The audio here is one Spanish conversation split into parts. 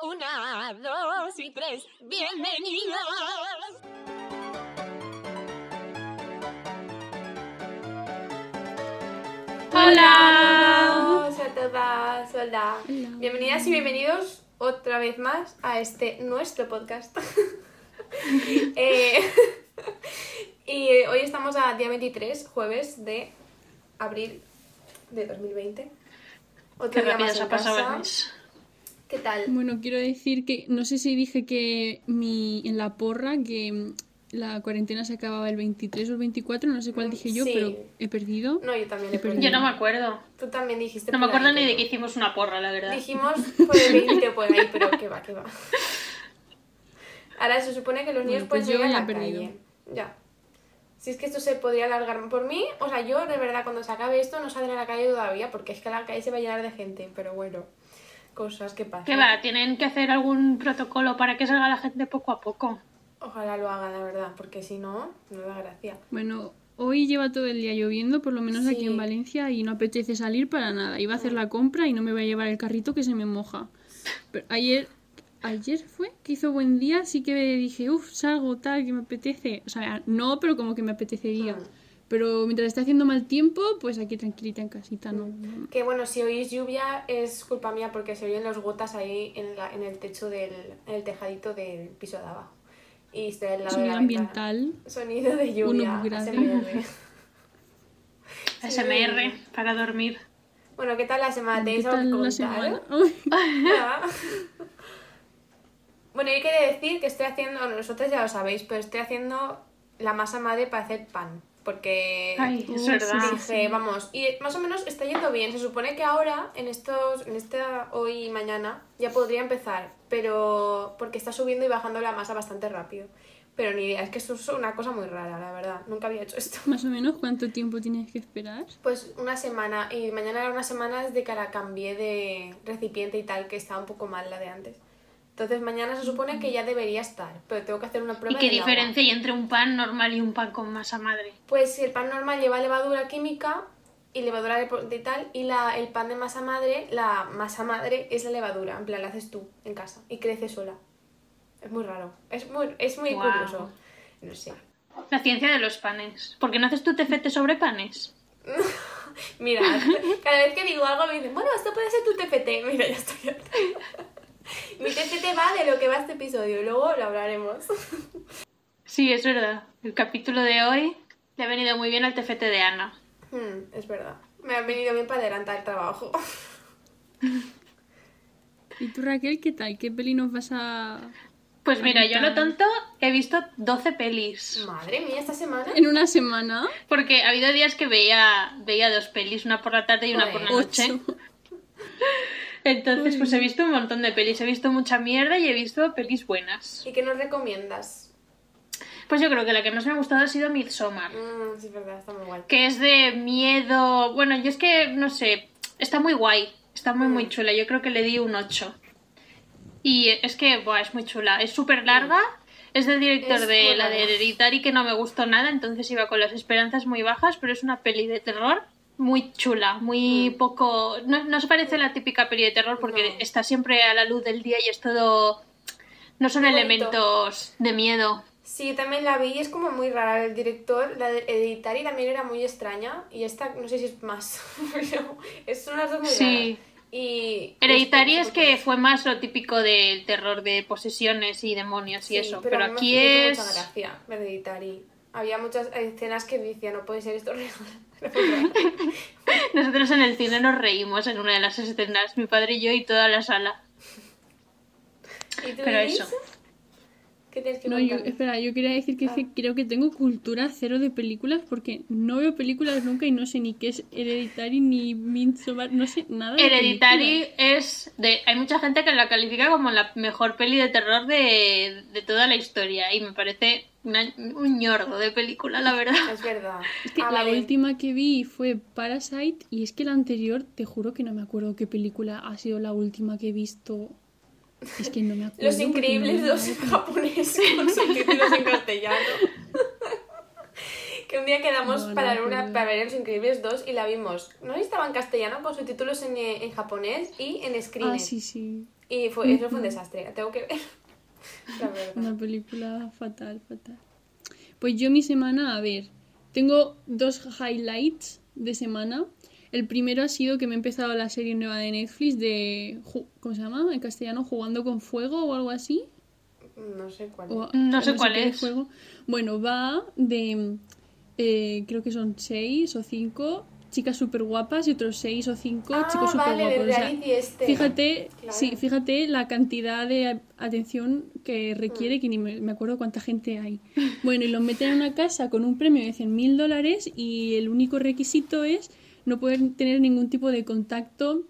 Una, dos y tres. Bienvenidos. Hola. Hola a todas, hola. Bienvenidas y bienvenidos otra vez más a este nuestro podcast. Eh, y hoy estamos a día 23, jueves de abril de 2020. Otro Qué día más se ha pasado casa. el mes. ¿Qué tal? Bueno, quiero decir que no sé si dije que mi, en la porra que mm, la cuarentena se acababa el 23 o el 24, no sé cuál dije yo, Sí. pero he perdido. No, yo también. He he perdido. Yo no me acuerdo. Tú también dijiste. No me acuerdo ahí, ni de que pero- hicimos una porra, la verdad. Dijimos por el 20 por ahí, pero que va, que va. Ahora se supone que los niños Bueno, pues pueden salir a ya la he perdido. calle. Ya. Si es que esto se podría alargar por mí, o sea, yo de verdad cuando se acabe esto no saldré a la calle todavía porque es que la calle se va a llenar de gente, pero bueno, cosas que pasan. ¿Qué va? Tienen que hacer algún protocolo para que salga la gente poco a poco. Ojalá lo haga, la verdad, porque si no, no da gracia. Bueno, hoy lleva todo el día lloviendo, por lo menos aquí Sí. en Valencia, y no apetece salir para nada. Iba a hacer la compra y no me voy a llevar el carrito que se me moja. Pero ayer, ayer fue que hizo buen día, sí que dije, uff, salgo tal, que me apetece. O sea, no, pero como que me apetecería. Mm. Pero mientras esté haciendo mal tiempo, pues aquí tranquilita en casita, ¿no? Que bueno, si oís lluvia es culpa mía porque se oyen las gotas ahí en, la, en el techo del en el tejadito del piso de abajo. Y está al lado de Sonido la ambiental. ventana. Sonido de lluvia. Uno grande. ASMR. SMR para dormir. Bueno, ¿qué tal la semana? ¿Qué ¿Tenéis algo que tal la semana? Bueno, yo quería decir que estoy haciendo, nosotros ya lo sabéis, pero estoy haciendo la masa madre para hacer pan. Porque Ay, es sí, dije, vamos, y más o menos está yendo bien. Se supone que ahora, en estos, en esta hoy y mañana, ya podría empezar, pero porque está subiendo y bajando la masa bastante rápido. Pero ni idea, es que eso es una cosa muy rara, la verdad. Nunca había hecho esto. Más o menos, ¿cuánto tiempo tienes que esperar? Pues una semana, y mañana era una semana desde que la cambié de recipiente y tal, que estaba un poco mal la de antes. Entonces mañana se supone que ya debería estar, pero tengo que hacer una ¿Y prueba qué del agua. diferencia hay entre un pan normal y un pan con masa madre? Pues si el pan normal lleva levadura química y levadura de tal, y la, el pan de masa madre, la masa madre es la levadura, en plan la haces tú en casa y crece sola. Es muy raro, es muy, es muy curioso. No sé. La ciencia de los panes. ¿Por qué no haces tu tefete sobre panes? Mira, cada vez que digo algo me dicen, bueno, esto puede ser tu TFT. Mira, ya estoy harta. Mi TFT va de lo que va este episodio, luego lo hablaremos. Sí, es verdad. El capítulo de hoy le ha venido muy bien al tefete de Ana. Hmm, es verdad. Me ha venido bien para adelantar el trabajo. ¿Y tú, Raquel, qué tal? ¿Qué peli nos vas a...? Pues mira, yo lo tonto he visto 12 pelis. Madre mía, esta semana. En una semana? Porque ha habido días que veía, veía dos pelis, una por la tarde y una por la noche. Entonces, pues he visto un montón de pelis. He visto mucha mierda y he visto pelis buenas. ¿Y qué nos recomiendas? Pues yo creo que la que más me ha gustado ha sido Midsommar. Mm, sí, es verdad, está muy guay. Que es de miedo. Bueno, yo es que, no sé, está muy guay. Está muy, muy chula. Yo creo que le di un 8. Y es que, buah, es muy chula. Es súper larga. Es del director Es de la de. Hereditary que no me gustó nada, entonces iba con las esperanzas muy bajas, pero es una peli de terror muy chula, muy poco... No, no se parece a la típica peli de terror porque No. está siempre a la luz del día y es todo... No son elementos de miedo. Sí, yo también la vi y es como muy rara. El director, la de Hereditary también era muy extraña. Y esta, no sé si es más. pero es- son las dos muy Sí. raras. Y. Hereditary es que fue más lo típico del terror de posesiones y demonios y eso, pero, a mí me aquí hizo es... mucha gracia Hereditary. Había muchas escenas que decía, no puede ser esto real. Nosotros en el cine nos reímos en una de las escenas, mi padre y yo y toda la sala. ¿Y tú, Pero eso. ¿Qué tienes que No, yo, espera, yo quería decir que, es que Ah. creo que tengo cultura cero de películas porque no veo películas nunca y no sé ni qué es Hereditary ni Midsommar, no sé nada de Hereditary películas. es de... Hay mucha gente que la califica como la mejor peli de terror de, de toda la historia y me parece una- un ñordo de película, la verdad. Es verdad. Es que la última que vi fue Parasite y es que la anterior, te juro que no me acuerdo qué película ha sido la última que he visto. Es que no me acuerdo. Los no Increíbles me dos japonés con subtítulos en castellano. que un día quedamos No, no para, una, para ver Los Increíbles 2 y la vimos. No estaba en castellano con subtítulos en, eh, en japonés y en screen. Ah, sí, sí. Y fue, eso fue un desastre, tengo que ver. La verdad. Una película fatal, fatal. Pues yo mi semana, a ver, tengo dos highlights de semana. El primero ha sido que me he empezado la serie nueva de Netflix de... ¿Cómo se llama? En castellano, Jugando con Fuego o algo así. No sé cuál. O- No sé cuál es. Fuego. Bueno, va de... eh, creo que son seis o cinco chicas súper guapas y otros seis o cinco Ah, chicos súper vale, guapos. este. Fíjate, Claro. sí, fíjate la cantidad de atención que requiere, que ni me, acuerdo cuánta gente hay. Bueno, y los meten en una casa con un premio de 100 mil dólares y el único requisito es no poder tener ningún tipo de contacto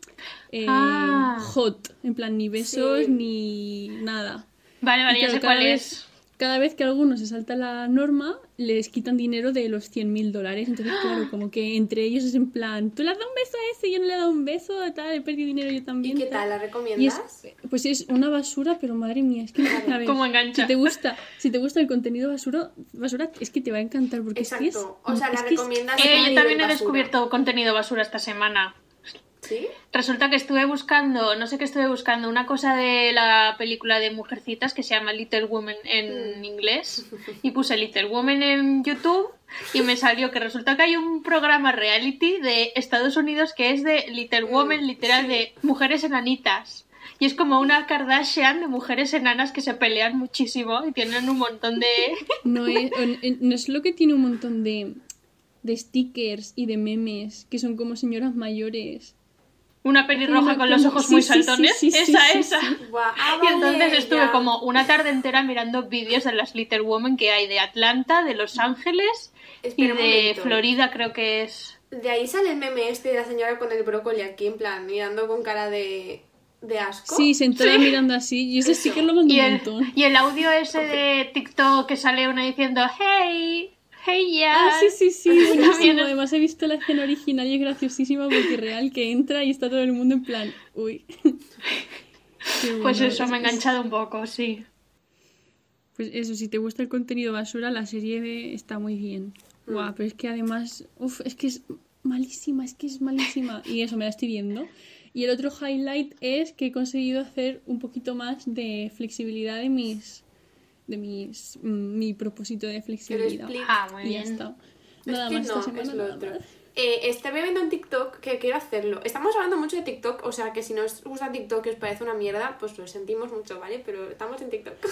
eh, Ah. hot, en plan ni besos Sí. ni nada. Vale, vale, Y ya sé cuál es. Cada vez que alguno se salta la norma, les quitan dinero de los 100 mil dólares. Entonces, claro, como que entre ellos es en plan, tú le has dado un beso a ese, yo no le he dado un beso, tal, he perdido dinero yo ¿Y también. qué tal? ¿La Y es, recomiendas? pues es una basura, pero madre mía, es que a ver, ¿Cómo engancha? Si te gusta, si te gusta el contenido basura, basura es que te va a encantar porque es que es, Exacto. O sea, la es que es- recomiendas. Eh, yo también he basura. descubierto contenido basura esta semana. ¿Sí? Resulta que estuve buscando, no sé qué estuve buscando, una cosa de la película de Mujercitas que se llama Little Women en inglés y puse Little Women en YouTube y me salió que resulta que hay un programa reality de Estados Unidos que es de Little Women, literal, de mujeres enanitas. Y es como una Kardashian de mujeres enanas que se pelean muchísimo y tienen un montón de... no, es, no es lo que tiene un montón de, de stickers y de memes que son como señoras mayores. Una pelirroja Una con los ojos sí, muy sí, sí, saltones. sí, sí, esa, sí, esa. sí. Y entonces estuve ya. como una tarde entera mirando vídeos de las Little Women que hay de Atlanta, de Los Ángeles y de momento. Florida, creo que es. De ahí sale el meme este de la señora con el brócoli aquí, en plan, mirando con cara de, de asco. Sí, sentada Sí. mirando así. Y ese Eso. sticker lo mando Y un montón. y el audio ese de TikTok que sale una diciendo Hey, hey ya. Ah, sí, sí, sí, buenísimo. Además he visto la escena original y es graciosísima porque real que entra y está todo el mundo en plan, uy. Pues bueno, eso me ha enganchado un poco, sí. Pues eso, si te gusta el contenido basura, la serie de- está muy bien. Mm. Guau, pero es que además, uf, es que es malísima, es que es malísima. Y eso, me la estoy viendo. Y el otro highlight es que he conseguido hacer un poquito más de flexibilidad de mis. De mis. mm, mi propósito de flexibilidad. Ah, muy Y bien. está. Nada Es que más no, esta semana. es lo otro. Eh, estaba viendo en TikTok que quiero hacerlo. Estamos hablando mucho de TikTok, o sea que si no os gusta TikTok y os parece una mierda, pues lo sentimos mucho, ¿vale? Pero estamos en TikTok.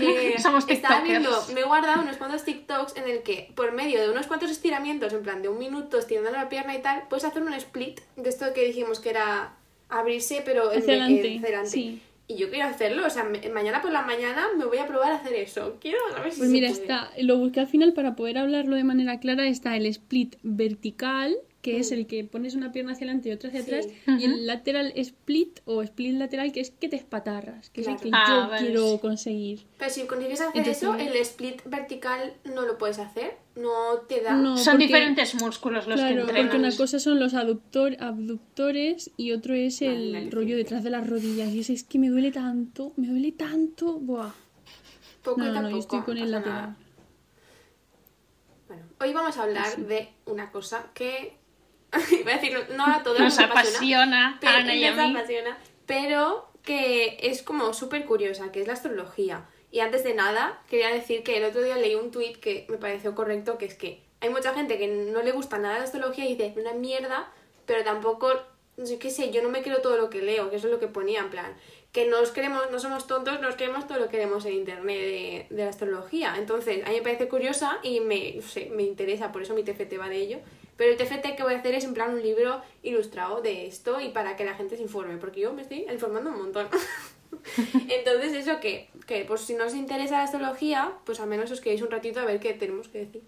Eh, Somos estaba viendo, me he guardado unos cuantos TikToks en el que, por medio de unos cuantos estiramientos, en plan de un minuto estirando la pierna y tal, puedes hacer un split de esto que dijimos que era abrirse, pero en Hacia en- adelante, hacia adelante. sí. Y yo quiero hacerlo, o sea, me- mañana por la mañana me voy a probar a hacer eso. Quiero a ver si Pues se mira, puede. está, lo busqué al final para poder hablarlo de manera clara. Está el split vertical, que es el que pones una pierna hacia adelante y otra hacia. Sí. atrás, y el lateral split o split lateral, que es que te espatarras, que es el que Ah, yo vale, quiero conseguir. Pero si consigues hacer Entonces, eso, el split vertical no lo puedes hacer. No te da. No, Son porque- diferentes músculos los Claro, que entrenan. porque una cosa son los aductor, abductores y otro es el vale, rollo sí. detrás de las rodillas. Y ese es que me duele tanto, me duele tanto. Buah. Poco No, no, yo estoy con el lateral. nada. Bueno, hoy vamos a hablar de una cosa que. Iba a decir, no a todos Nos nos apasiona, apasiona, pero, Ana y a nos mí. apasiona, pero que es como súper curiosa, que es la astrología. Y antes de nada, quería decir que el otro día leí un tuit que me pareció correcto, que es que hay mucha gente que no le gusta nada la astrología y dice, una mierda, pero tampoco, yo qué sé, yo no me creo todo lo que leo, que eso es lo que ponía, en plan, que nos creemos, no somos tontos, nos creemos todo lo que vemos en internet de, de la astrología. Entonces, a mí me parece curiosa y me, no sé, me interesa, por eso mi TFT va de ello. Pero el TFT que voy a hacer es en plan un libro ilustrado de esto y para que la gente se informe, porque yo me estoy informando un montón. Entonces, eso que, que pues si no os interesa la astrología, pues al menos os quedéis un ratito a ver qué tenemos que decir.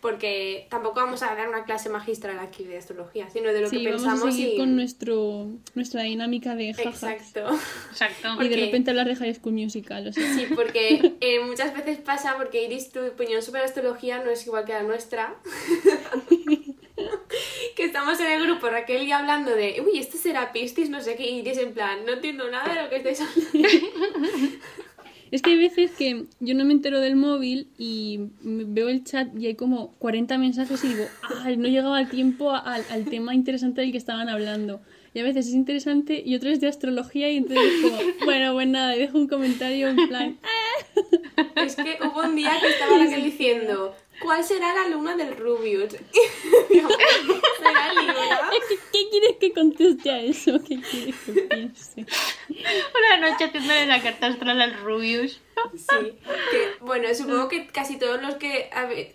Porque tampoco vamos a dar una clase magistral aquí de astrología, sino de lo Sí, que vamos pensamos a seguir y... con nuestro, nuestra dinámica de jajas. Exacto. Exacto. Y de Porque- repente hablar de High School Musical, o sea. Sí, porque eh, muchas veces pasa, porque Iris, tu opinión sobre la astrología no es igual que la nuestra. que estamos en el grupo Raquel y hablando de, uy, esto será Piscis, no sé qué, y Iris en plan, no entiendo nada de lo que estáis hablando. Es que hay veces que yo no me entero del móvil y veo el chat y hay como 40 mensajes y digo, ay, no llegaba el tiempo al, al tema interesante del que estaban hablando. y a veces es interesante y otras de astrología y entonces como, bueno, pues nada, dejo un comentario en plan, Es que hubo un día que estaba Raquel diciendo, ¿cuál será la luna del Rubius? ¿Será Libra? ¿qué, qué quieres que conteste a eso? ¿Qué quieres que piense? Una noche haciéndole la carta astral al Rubius. Sí, que, bueno, supongo que casi todos los que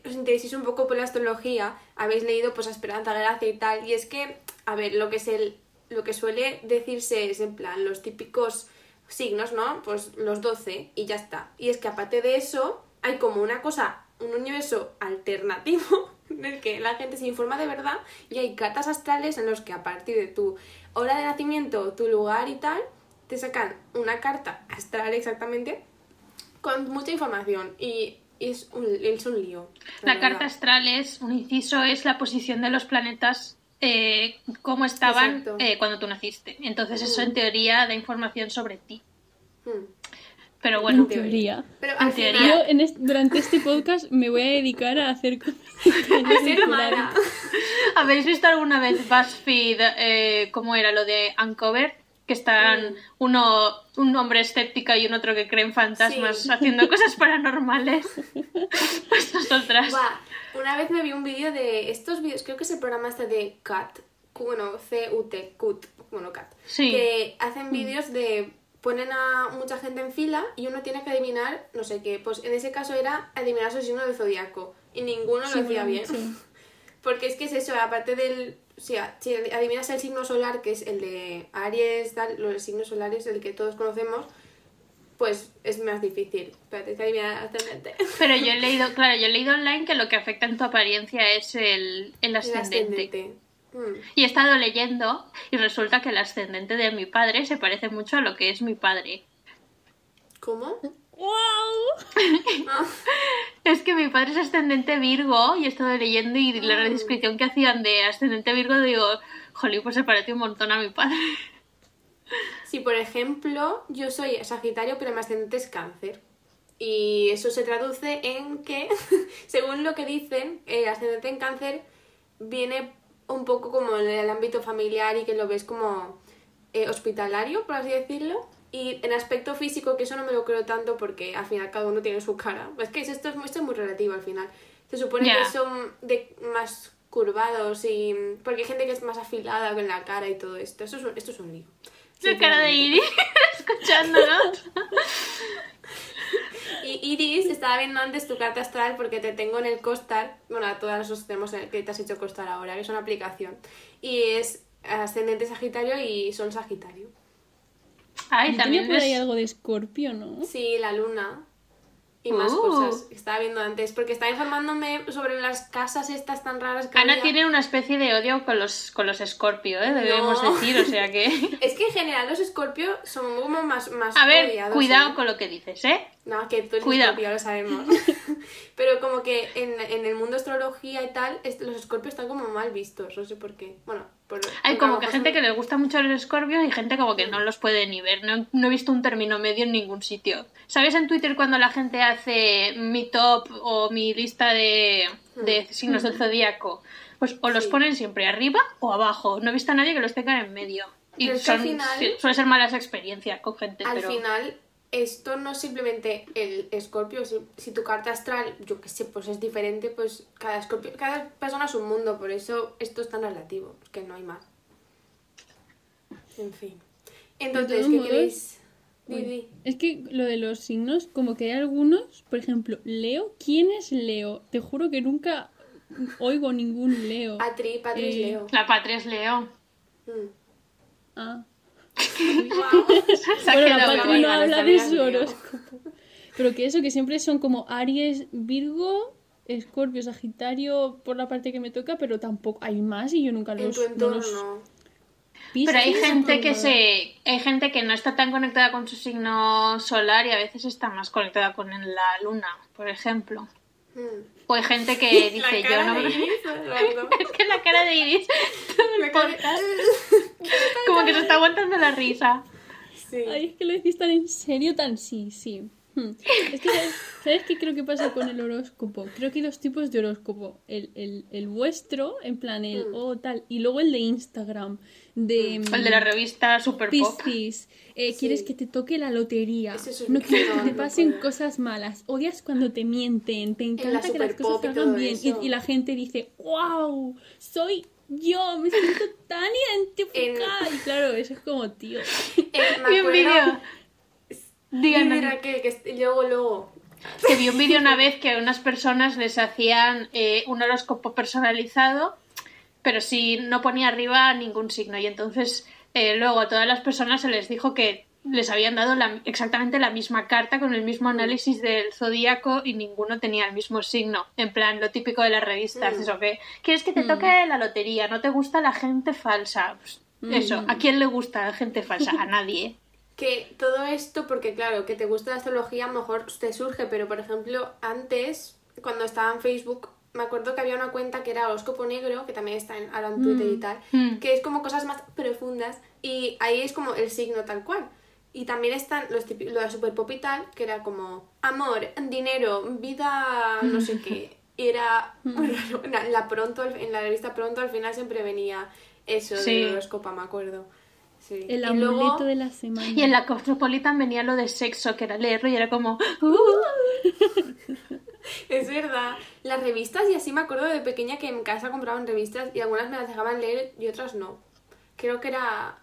os intereséis un poco por la astrología habéis leído pues a Esperanza Gracia y tal, y es que, a ver, lo que es el, lo que suele decirse es en plan los típicos signos, ¿no? Pues los 12 y ya está. Y es que aparte de eso, hay como una cosa, un universo alternativo en el que la gente se informa de verdad y hay cartas astrales en los que a partir de tu hora de nacimiento, tu lugar y tal, te sacan una carta astral exactamente con mucha información y es un, es un lío. La carta astral es, un inciso, es la posición de los planetas, eh, cómo estaban eh, cuando tú naciste. Entonces eso en teoría da información sobre ti. Hmm. Pero bueno, En teoría. Pero En teoría. Yo final, en est- durante este podcast me voy a dedicar a hacer cosas. ¿habéis visto alguna vez BuzzFeed, eh, cómo era lo de Uncover? Que están uno, un hombre escéptico y un otro que cree en fantasmas Sí. haciendo cosas paranormales. Pues nosotras. Buah, una vez me vi un vídeo de estos vídeos, creo que es el programa este de CAT, bueno, C-U-T, CUT, bueno, CAT, Sí. que hacen vídeos de ponen a mucha gente en fila y uno tiene que adivinar, no sé qué, pues en ese caso era adivinar su signo del zodiaco y ninguno Sí, lo hacía bien. Porque es que es eso, aparte del. O sea, si adivinas el signo solar, que es el de Aries, tal, los signos solares, el que todos conocemos, pues es más difícil. Pero tienes que adivinar ascendente. Pero yo he leído, claro, yo he leído online que lo que afecta en tu apariencia es el, el El ascendente. Mm. Y he estado leyendo y resulta que el ascendente de mi padre se parece mucho a lo que es mi padre. ¿Cómo? ¡Wow! Ah, Es que mi padre es ascendente Virgo y he estado leyendo y la descripción que hacían de ascendente Virgo digo, jolín, pues se parece un montón a mi padre. Si, por ejemplo, yo soy Sagitario, pero mi ascendente es Cáncer. Y eso se traduce en que, según lo que dicen, el ascendente en Cáncer viene un poco como en el ámbito familiar y que lo ves como eh, hospitalario, por así decirlo. Y en aspecto físico, que eso no me lo creo tanto porque al final cada uno tiene su cara. Es que esto es, esto es muy relativo al final. Se supone que son de más curvados y... Porque hay gente que es más afilada con la cara y todo esto. Esto es un, esto es un lío. La cara de. Iris escuchándonos. Y Iris, estaba viendo antes tu carta astral porque te tengo en el Costar. Bueno, a todas nosotros tenemos el que te has hecho Costar ahora, que es una aplicación. Y es ascendente Sagitario y Sol Sagitario. Ay, también por ahí es... algo de escorpio, ¿no? Sí, la luna. Y más Uh. cosas que estaba viendo antes. Porque estaba informándome sobre las casas estas tan raras que Ana había. tiene una especie de odio con los, con los Scorpio, ¿eh? debemos No. decir, o sea que... Es que en general los Scorpio son como más, más A ver, odiados, cuidado ¿eh? con lo que dices, ¿eh? No, que tú eres Cuidado. escorpio, lo sabemos. Pero como que en, en el mundo astrología y tal, los escorpios están como mal vistos, no sé por qué. Bueno, por, Hay como que gente que les gusta mucho los escorpios y gente como que no los puede ni ver. No, no he visto un término medio en ningún sitio. ¿Sabes en Twitter cuando la gente hace mi top o mi lista de, de signos del zodíaco? Pues o los Sí. ponen siempre arriba o abajo. No he visto a nadie que los tenga en medio. Y son, final- suele ser malas experiencias con gente, Al pero... final, esto no es simplemente el escorpio. Si, si tu carta astral, yo qué sé, pues es diferente, pues cada escorpio, cada persona es un mundo, por eso esto es tan relativo, es que no hay más. En fin. Entonces, ¿qué modos- queréis? Es que lo de los signos, como que hay algunos, por ejemplo, Leo, ¿quién es Leo? Te juro que nunca oigo ningún Leo. Patri, Patri es Eh, Leo. La patria es Leo. Mm. Ah. Bueno, la Patri no habla de su horóscopo. Pero que eso, que siempre son como Aries, Virgo, Escorpio, Sagitario, por la parte que me toca, pero tampoco hay más y yo nunca En los, tu no entorno. los Pero hay gente que se hay gente que no está tan conectada con su signo solar y a veces está más conectada con la luna, por ejemplo. O hay gente que dice yo no Fernando. es que la cara de Iris como que se está aguantando la risa. Sí. Ay, es que lo decís tan en serio, tan sí, sí. Es que, ¿sabes, ¿sabes qué creo que pasa con el horóscopo? Creo que hay dos tipos de horóscopo. El, el, el vuestro, en plan el Mm. o tal, y luego el de Instagram. De, El de la revista Super. Piscis, eh, Sí. quieres que te toque la lotería. Es no quieres que te pasen cosas malas. Odias cuando te mienten. Te la encanta que las cosas salgan bien. Y, la gente dice, wow, soy yo, me siento tan identificada. Y claro, eso es como, tío. Eh, me acuerdo- Digan, Dime, Raquel, que luego, luego. que vi un vídeo una vez que a unas personas les hacían eh, un horóscopo personalizado, pero si no ponía arriba ningún signo. Y entonces eh, luego a todas las personas se les dijo que les habían dado la- exactamente la misma carta con el mismo análisis del zodíaco y ninguno tenía el mismo signo. En plan, lo típico de las revistas, Mm. eso que quieres que te toque la lotería, no te gusta la gente falsa. Pues, eso, ¿a quién le gusta la gente falsa? A nadie. Que todo esto, porque claro, que te gusta la astrología a lo mejor te surge, pero por ejemplo, antes, cuando estaba en Facebook, me acuerdo que había una cuenta que era Horóscopo Negro, que también está en, ahora en Twitter y tal, Mm. que es como cosas más profundas y ahí es como el signo tal cual. Y también están los típicos, lo de Super Pop y tal, que era como amor, dinero, vida, no sé qué. Y era, bueno, la, la pronto, en la revista Pronto al final siempre venía eso Sí. de horóscopo, me acuerdo. Sí. El Y amuleto luego- de la semana. Y en la Cosmopolitan venía lo de sexo, que era leerlo y era como... "Uh". Es verdad. Las revistas, y así me acuerdo de pequeña que en casa compraban revistas y algunas me las dejaban leer y otras no. Creo que era.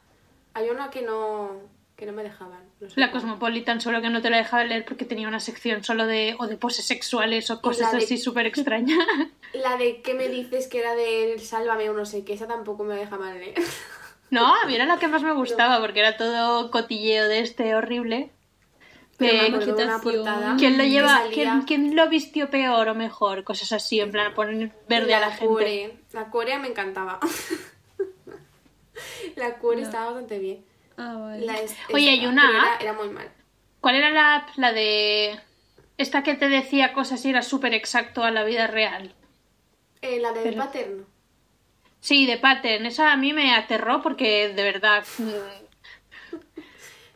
Había una que no. que no me dejaban. no sé La cuál. Cosmopolitan solo que no te la dejaba leer porque tenía una sección solo de o de poses sexuales o cosas de- así súper extrañas. La de que me dices que era del Sálvame o no sé qué, esa tampoco me dejaban leer. No, a mí era la que más me gustaba porque era todo cotilleo de este horrible. Pero me De acuerdo una portada. ¿Quién lo lleva? ¿quién, quién lo vistió peor o mejor? Cosas así, en plan poner verde a la gente. Core. La Core me encantaba. la Core estaba bastante bien. Ah, vale. La es- Oye, hay una era, muy mal. ¿Cuál era la app? La de... Esta que te decía cosas y era súper exacto a la vida real. Eh, la de Pero- Paterno. Sí, de Pattern. Esa a mí me aterró porque de verdad... mm,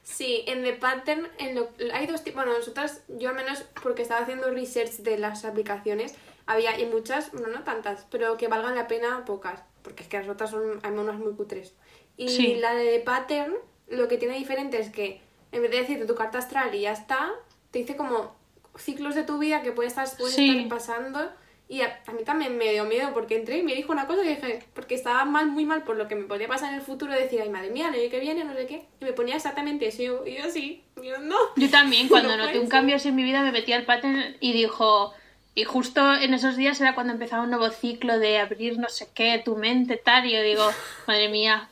Sí, en The Pattern en lo- hay dos tipos. Bueno, nosotras, yo al menos porque estaba haciendo research de las aplicaciones, había y muchas, bueno, no tantas, pero que valgan la pena pocas, porque es que las otras son, hay unas muy cutres. Y Sí. la de The Pattern, lo que tiene diferente es que en vez de decirte tu carta astral y ya está, te dice como ciclos de tu vida que estar, Sí. estar pasando. Y a, a mí también me dio miedo porque entré y me dijo una cosa y dije, porque estaba mal, muy mal por lo que me podía pasar en el futuro, decía, ay madre mía, el año que viene, no sé qué. Y me ponía exactamente eso. Y yo, y yo sí, y yo no. Yo también, cuando No noté un cambio así en mi vida, me metí al pattern y dijo. Y justo en esos días era cuando empezaba un nuevo ciclo de abrir no sé qué, tu mente, tal. Y yo digo, madre mía,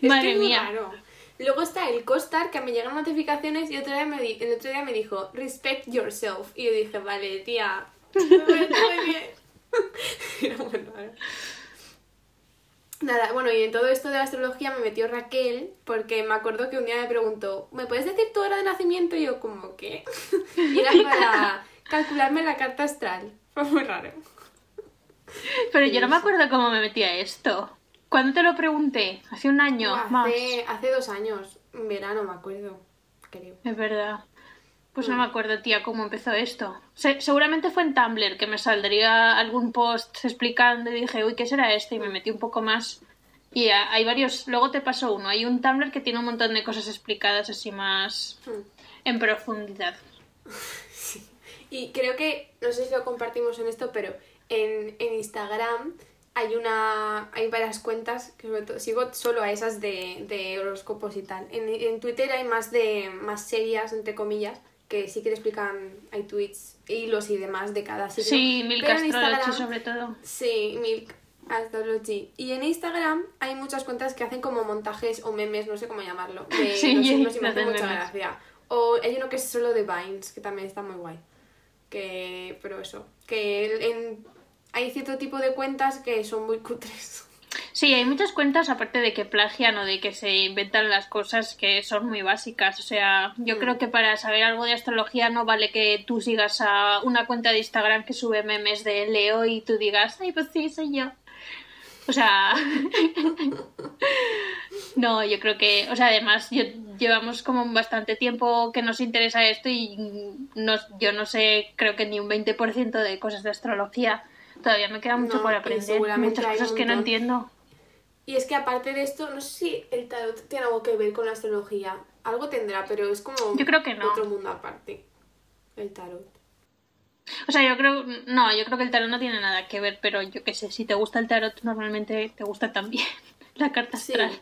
que madre es muy mía. Luego está el CoStar, que me llegan notificaciones y otro día me el otro día me dijo, respect yourself. Y yo dije, vale, tía, muy bien. Era muy raro. Nada, bueno, y en todo esto de la astrología me metió Raquel, porque me acuerdo que un día me preguntó, ¿me puedes decir tu hora de nacimiento? Y yo, como, ¿qué? Y era para calcularme la carta astral. Fue muy raro. Pero yo no me acuerdo cómo me metí a esto. ¿Cuándo te lo pregunté? Hace un año, más. hace, hace dos años, en verano me acuerdo, creo. Es verdad. Pues Mm. no me acuerdo, tía, cómo empezó esto. Se- seguramente fue en Tumblr que me saldría algún post explicando y dije, uy, ¿qué será esto? Y me metí un poco más. Y a- hay varios, luego te paso uno. Hay un Tumblr que tiene un montón de cosas explicadas así más Hmm. en profundidad. Y creo que, no sé si lo compartimos en esto, pero en, en Instagram hay una hay varias cuentas que sobre todo sigo solo a esas de, de horóscopos y tal. En, en Twitter hay más de más serias, entre comillas, que sí que te explican, hay tweets, hilos y demás de cada signo. Sí, Milk Astrology sobre todo. Sí, Milk Astrology. Y en Instagram hay muchas cuentas que hacen como montajes o memes, no sé cómo llamarlo, de Sí, los signos y me las hace de mucha gracia. O hay uno que es solo de Vines, que también está muy guay. Que, pero eso, que en, hay cierto tipo de cuentas que son muy cutres. Sí, hay muchas cuentas, aparte de que plagian o de que se inventan las cosas que son muy básicas. O sea, yo Mm. creo que para saber algo de astrología no vale que tú sigas a una cuenta de Instagram que sube memes de Leo y tú digas, ay, pues sí, soy yo. O sea, no, yo creo que, o sea, además yo, llevamos como bastante tiempo que nos interesa esto y no, yo no sé, creo que ni un 20% de cosas de astrología. Todavía me queda mucho No, por aprender, muchas cosas que no entiendo. Y es que aparte de esto, no sé si el tarot tiene algo que ver con la astrología. Algo tendrá, pero es como Yo creo que no. otro mundo aparte. El tarot. O sea, yo creo, no, yo creo que el tarot no tiene nada que ver, pero yo qué sé, si te gusta el tarot, normalmente te gusta también la carta Sí. astral.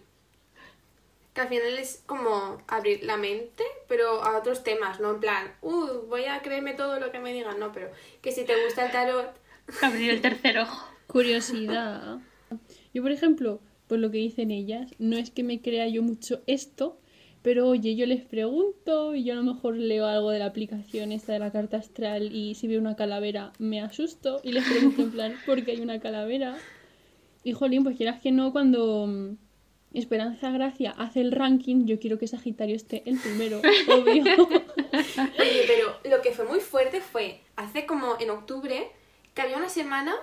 Que al final es como abrir la mente, pero a otros temas, ¿no? En plan, uh, voy a creerme todo lo que me digan, no, pero que si te gusta el tarot, Abrir el tercer ojo. Curiosidad. Yo, por ejemplo, por lo que dicen ellas, no es que me crea yo mucho esto, pero oye, yo les pregunto y yo a lo mejor leo algo de la aplicación esta de la carta astral y si veo una calavera me asusto y les pregunto en plan, ¿por qué hay una calavera? Y jolín, pues quieras que no, cuando mm, Esperanza Gracia hace el ranking, yo quiero que Sagitario esté el primero, obvio. Oye, pero lo que fue muy fuerte fue hace como en octubre que había una semana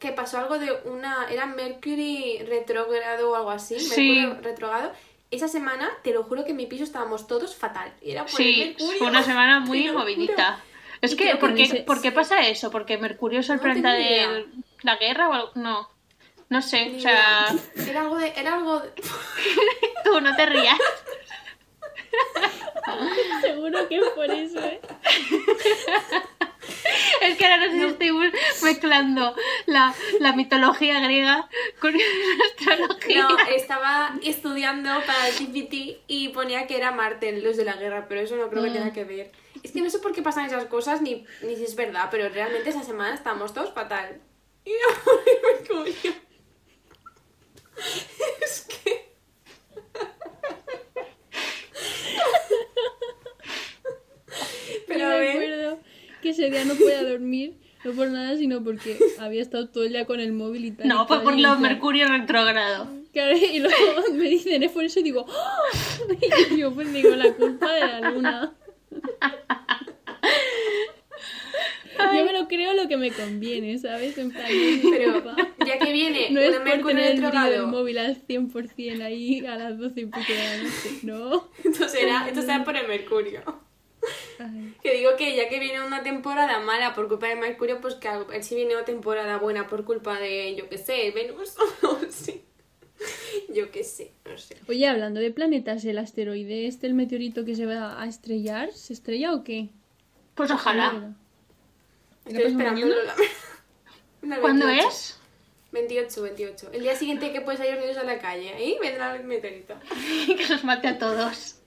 que pasó algo de una. Era Mercury retrógrado o algo así. Sí. Mercurio retrógrado. Esa semana, te lo juro que en mi piso estábamos todos fatal. Era por el Sí, Mercurio. fue una semana muy movidita. Es que, ¿por qué, ese- por qué pasa eso? ¿Porque Mercurio es el No planeta de la guerra o algo? No. No sé, Ni o sea, idea. Era algo de. Era algo de- tú no te rías. Seguro que es por eso, ¿eh? Es que ahora nos estoy mezclando la, la mitología griega con la astrología. No, estaba estudiando para el GPT y ponía que era Marte, los de la guerra, pero eso no creo que tenga que ver. Es que no sé por qué pasan esas cosas ni, ni si es verdad, pero realmente esa semana estamos todos fatal. Y por el Mercurio. Es que. Pero Yo a me ver. acuerdo que ese día no podía dormir, no por nada, sino porque había estado todo el día con el móvil y tal. y No, fue por y lo en plan- Mercurio retrógrado. Claro, y luego me dicen, es por eso y digo, ¡Ah! y yo pues digo, la culpa de la luna. Yo me lo creo lo que me conviene, ¿sabes? En plan, Pero ya que viene No es por Mercurio tener el brillo del retrogrado, móvil al 100% ahí a las 12 y pico de la noche. No. esto será, esto será por el Mercurio. Ay. Que digo que ya que viene una temporada mala por culpa de Mercurio, pues que a ver si viene una temporada buena por culpa de, yo qué sé, Venus o sí. Yo qué sé, no sé. Oye, hablando de planetas, el asteroide este, el meteorito que se va a estrellar, ¿se estrella o qué? Pues ojalá. Estoy esperándolo la... la ¿Cuándo 28. es? 28, 28. El día siguiente que puedes salir niños a la calle, ahí vendrá el meteorito. que nos mate a todos.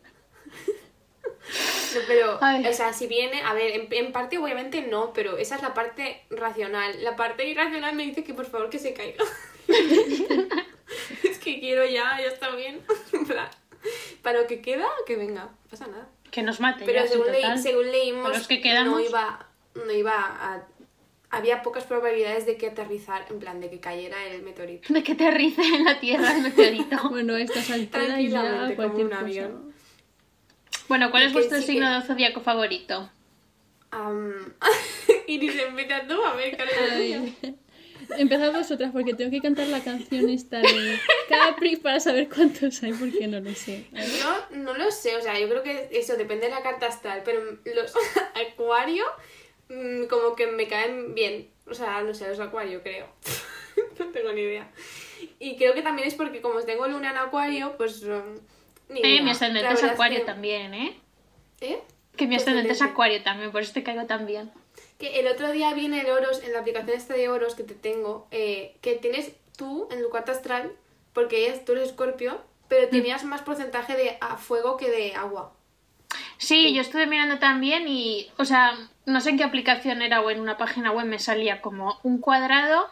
No, pero, Ay. o sea, si viene, a ver, en, en parte obviamente no, pero esa es la parte racional. La parte irracional me dice que por favor que se caiga. es que quiero ya, ya está bien. En plan, Para lo que queda, que venga, no pasa nada. Que nos mate. Pero ya, según, leí- total. según leímos, Con los que quedamos. no iba, no iba a... Había pocas probabilidades de que aterrizar, en plan, de que cayera el meteorito. De que te rice en la Tierra el meteorito. Bueno, a estas alturas ya Tranquilamente, como un cosa. avión. Bueno, ¿cuál Y es vuestro sí que- signo de zodiaco favorito? Am, Iris, empieza tú a ver. Ay. Empezad vosotras porque tengo que cantar la canción esta de Capri para saber cuántos hay porque no lo sé. Yo no lo sé, o sea, yo creo que eso depende de la carta astral, pero los acuario mm, como que me caen bien. O sea, no sé, los acuario creo. no tengo ni idea. Y creo que también es porque como tengo luna en acuario, pues... ni Eh, mi ascendente es acuario que- también, ¿eh? ¿Eh? Que mi ascendente es acuario también, por eso te caigo tan bien. Que el otro día vi en el Oros, en la aplicación esta de Oros que te tengo, eh, que tienes tú en tu carta astral, porque ella- tú eres escorpio, pero tenías más porcentaje de a fuego que de agua. Sí, yo estuve mirando también y, o sea, no sé en qué aplicación era o en una página web me salía como un cuadrado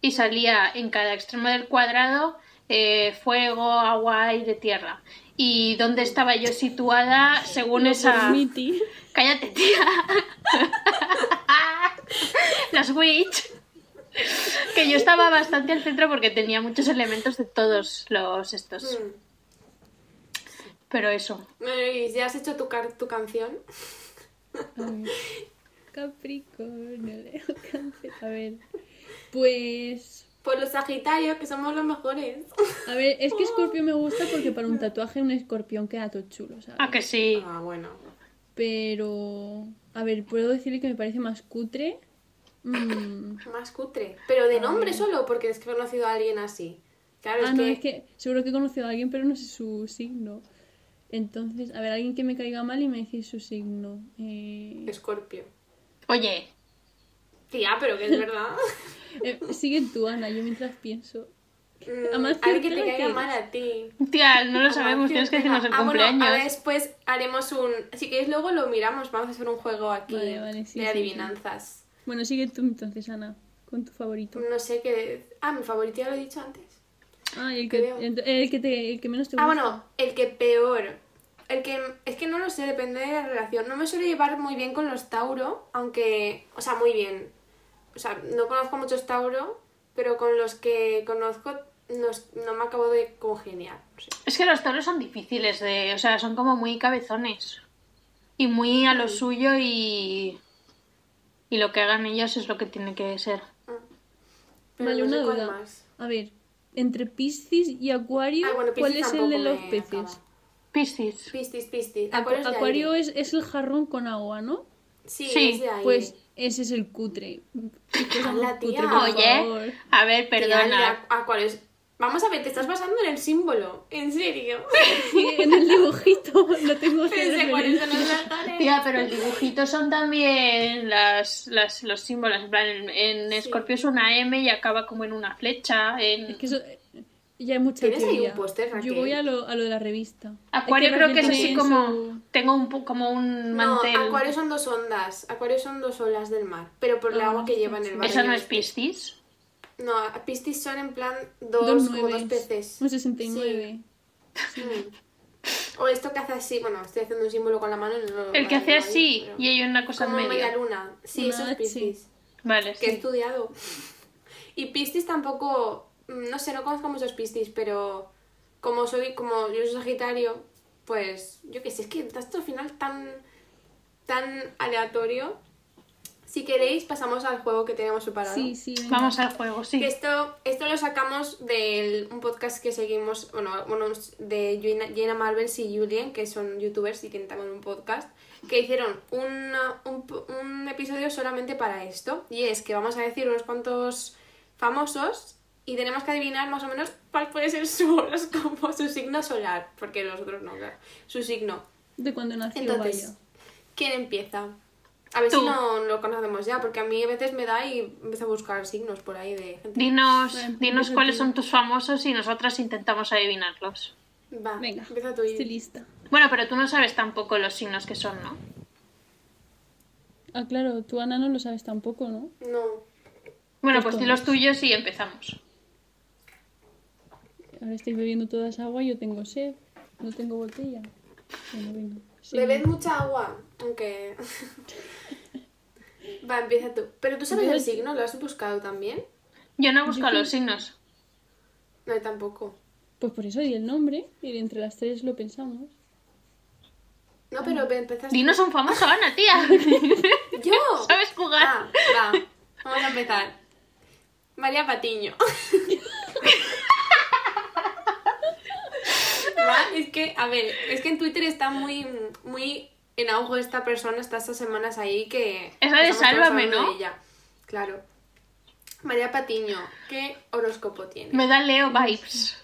y salía en cada extremo del cuadrado eh, fuego, agua, aire, tierra. Y dónde estaba yo situada según esa... Miti. Cállate, tía. Las witch. Que yo estaba bastante al centro porque tenía muchos elementos de todos los estos. Mm. Pero eso. Y ya has hecho tu, car- tu canción. Capricornio. A ver. Pues. Por los Sagitarios, que somos los mejores. A ver, es que Scorpio me gusta porque para un tatuaje un escorpión queda todo chulo, ¿sabes? Ah, que sí. Ah, bueno. Pero. A ver, puedo decirle que me parece más cutre. Mm, Más cutre. Pero de nombre solo, porque es que he conocido a alguien así. Claro, Ah, es, no, que... es que seguro que he conocido a alguien, pero no sé su signo. Entonces, a ver, alguien que me caiga mal y me dice su signo. Eh, Escorpio. Oye, Tía, pero que es verdad. eh, sigue tú, Ana, yo mientras pienso. Mm, Además, alguien que te caiga que- mal a ti. tía, no lo sabemos, tienes que decirnos el ah, cumpleaños. Bueno, ahora después haremos un... Si queréis luego lo miramos, vamos a hacer un juego aquí Vale, vale, sí, de sí, adivinanzas. Bueno, sigue tú entonces, Ana, con tu favorito. No sé qué... Ah, mi favorito ya lo he dicho antes. Ah, y el que, ent- el que, te, el que menos te Ah, gusta. bueno, el que peor. El que... Es que no lo sé, depende de la relación. No me suele llevar muy bien con los Tauro, aunque... O sea, muy bien. O sea, no conozco muchos Tauro, pero con los que conozco no, no me acabo de congeniar. No sé. Es que los toros son difíciles de. O sea, son como muy cabezones. Y muy a lo suyo y. Y lo que hagan ellos es lo que tiene que ser. Pero Vale, no una duda. más. A ver, entre Piscis y Acuario, Ah, bueno, ¿cuál es el de los peces? Piscis. Piscis, Piscis. Acu- Acuario es es, es el jarrón con agua, ¿no? Sí, Sí, es de aire. Pues ese es el cutre. Más tía. cutre, por Oye, favor. a ver, perdona. Acu- Acuario es- Vamos a ver, te estás basando en el símbolo. En serio. Sí, en el dibujito lo tengo que Pensé, por eso no es la cara. Tía, pero el dibujito son también las, las, los símbolos. En plan, en, en Escorpio es una M y acaba como en una flecha. En... Es que eso ya hay mucha ¿Tienes ahí teoría. un póster, Raquel? Yo voy a lo, a lo de la revista. Acuario Es creo que es así como. su- Tengo un, po- como un No, mantel. Acuario son dos ondas. Acuario son dos olas del mar. Pero por el Ah, agua que lleva en el mar. ¿Esa no es Piscis? No, Piscis son en plan dos, Dos como dos peces. Un 69. Mm. O esto que hace así, bueno, estoy haciendo un símbolo con la mano. y no- El que hace no, así pero- y hay una cosa en Como media medio. luna. Sí, eso es. Piscis. Vale, Que he sí. estudiado. Y Piscis tampoco, no sé, no conozco muchos Piscis, pero como soy, como yo soy Sagitario, pues yo qué sé, es que está esto al final tan, tan aleatorio. Si queréis, pasamos al juego que tenemos preparado. Sí, sí. venga. Vamos al juego, sí. Que esto, esto lo sacamos de un podcast que seguimos, bueno, bueno de Jenna, Jenna Marbles y Julien, que son youtubers y tienen también un podcast, que hicieron una- un, un episodio solamente para esto. Y es que vamos a decir unos cuantos famosos y tenemos que adivinar más o menos cuál puede ser su horóscopo, su signo solar, porque los otros no, claro. Su signo. De cuando nació, Entonces, vaya. ¿quién empieza? A ver Tú. si no lo conocemos ya, porque a mí a veces me da y empiezo a buscar signos por ahí de gente. Dinos, Bueno, dinos cuáles son tus famosos y nosotras intentamos adivinarlos. Va, Venga, empieza tú. estoy lista. Bueno, pero tú no sabes tampoco los signos que son, ¿no? Ah, claro, tú, Ana, no lo sabes tampoco, ¿no? No. Bueno, Pues pues di los tuyos y empezamos. Ahora estoy bebiendo toda esa agua y yo tengo sed. No tengo botella. Bueno, venga. sí. Bebed mucha agua, aunque... Va, empieza tú. Pero tú sabes el signo, ¿lo has buscado también? Yo no he buscado los signos. No, yo tampoco. Pues por eso di el nombre y entre las tres lo pensamos. No, pero ve- empezaste... Dinos un famoso, Ana, tía. ¡Yo! ¿Sabes jugar? Ah, va. Vamos a empezar. María Patiño. Es que, a ver, es que en Twitter está muy, muy en auge esta persona, está estas semanas ahí que... Es la de Sálvame, ¿no? de ella. Claro. María Patiño, ¿qué horóscopo tiene? Me da Leo vibes.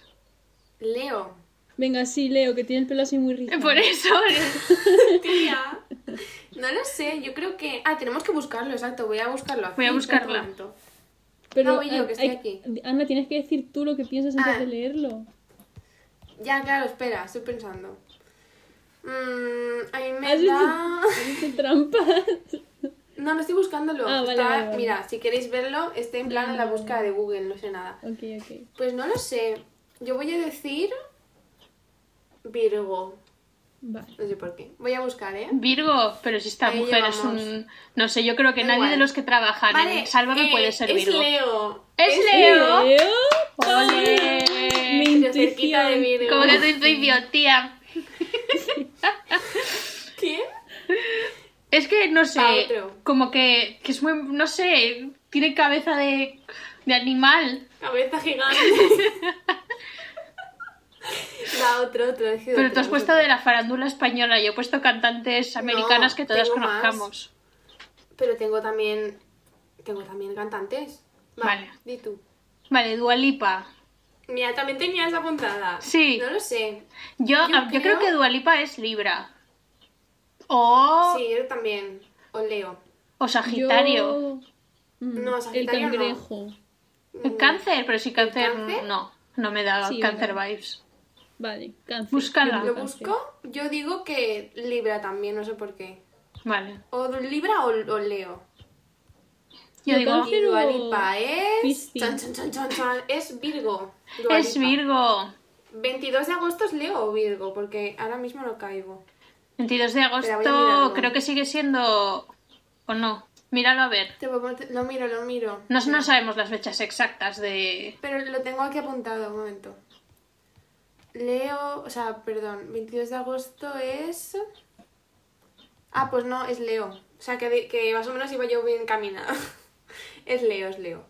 Leo. Venga, sí, Leo, que tiene el pelo así muy rizado. Por eso. Tía. No lo sé, yo creo que... Ah, tenemos que buscarlo, exacto. Voy a buscarlo aquí. Voy a momento. Pero No, voy yo, que estoy hay- aquí. Ana, tienes que decir tú lo que piensas antes Ah. de leerlo. Ya, claro, espera, estoy pensando. Mm, a mí me Has da... hecho- has hecho trampas. No, no estoy buscándolo. Ah, vale, Está- vale, vale. Mira, si queréis verlo, está en plan en la búsqueda de Google, no sé nada. Ok, ok. Pues no lo sé. Yo voy a decir Virgo. Vale. No sé por qué. Voy a buscar, ¿eh? Virgo, pero si esta Ahí mujer es un... No sé, yo creo que nadie de los que trabajan en Sálvame eh, puede ser es Virgo. Leo. ¡Es Leo! Leo. ¡Ole! Mi Pero cerquita de intuición. Virgo. Como que tu intuición, tía. ¿Quién? Es que, no sé, otro. como que, que es muy, no sé, tiene cabeza de... De animal. Cabeza gigante. Otro. he elegido Pero otro, tú has puesto otro. de la farándula española. Yo he puesto cantantes americanas No, que todas más. conozcamos. Pero tengo también. Tengo también cantantes. Va, Vale. Di tú. Vale, Dualipa. Mira, también tenía esa apuntada. Sí. No lo sé. Yo, Yo ah, yo creo... que Dualipa es Libra. O, Sí, yo también. O Leo. o Sagitario. Yo... Mm, No, el Sagitario no. Mm, Cáncer, pero si cáncer, cáncer? no. No me da Sí, cáncer vale. vibes. Vale, cáncer. Búscala. Yo ¿Lo busco? Yo digo que Libra también, no sé por qué. Vale. O Libra o, o Leo. Yo digo. Y Dualipa es. Piscis. Chan, chan, chan, chan, chan, es Virgo. es Lipa. Virgo. 22 de agosto es Leo o Virgo, porque ahora mismo no caigo. 22 de agosto creo que sigue siendo... ¿O no? Míralo a ver. Te lo, lo miro, lo miro. No, no sabemos las fechas exactas de... Pero lo tengo aquí apuntado, un momento. Leo, o sea, perdón, 22 de agosto es... Ah, pues no, es Leo. O sea, que, de- que más o menos iba yo bien caminada. es Leo, es Leo.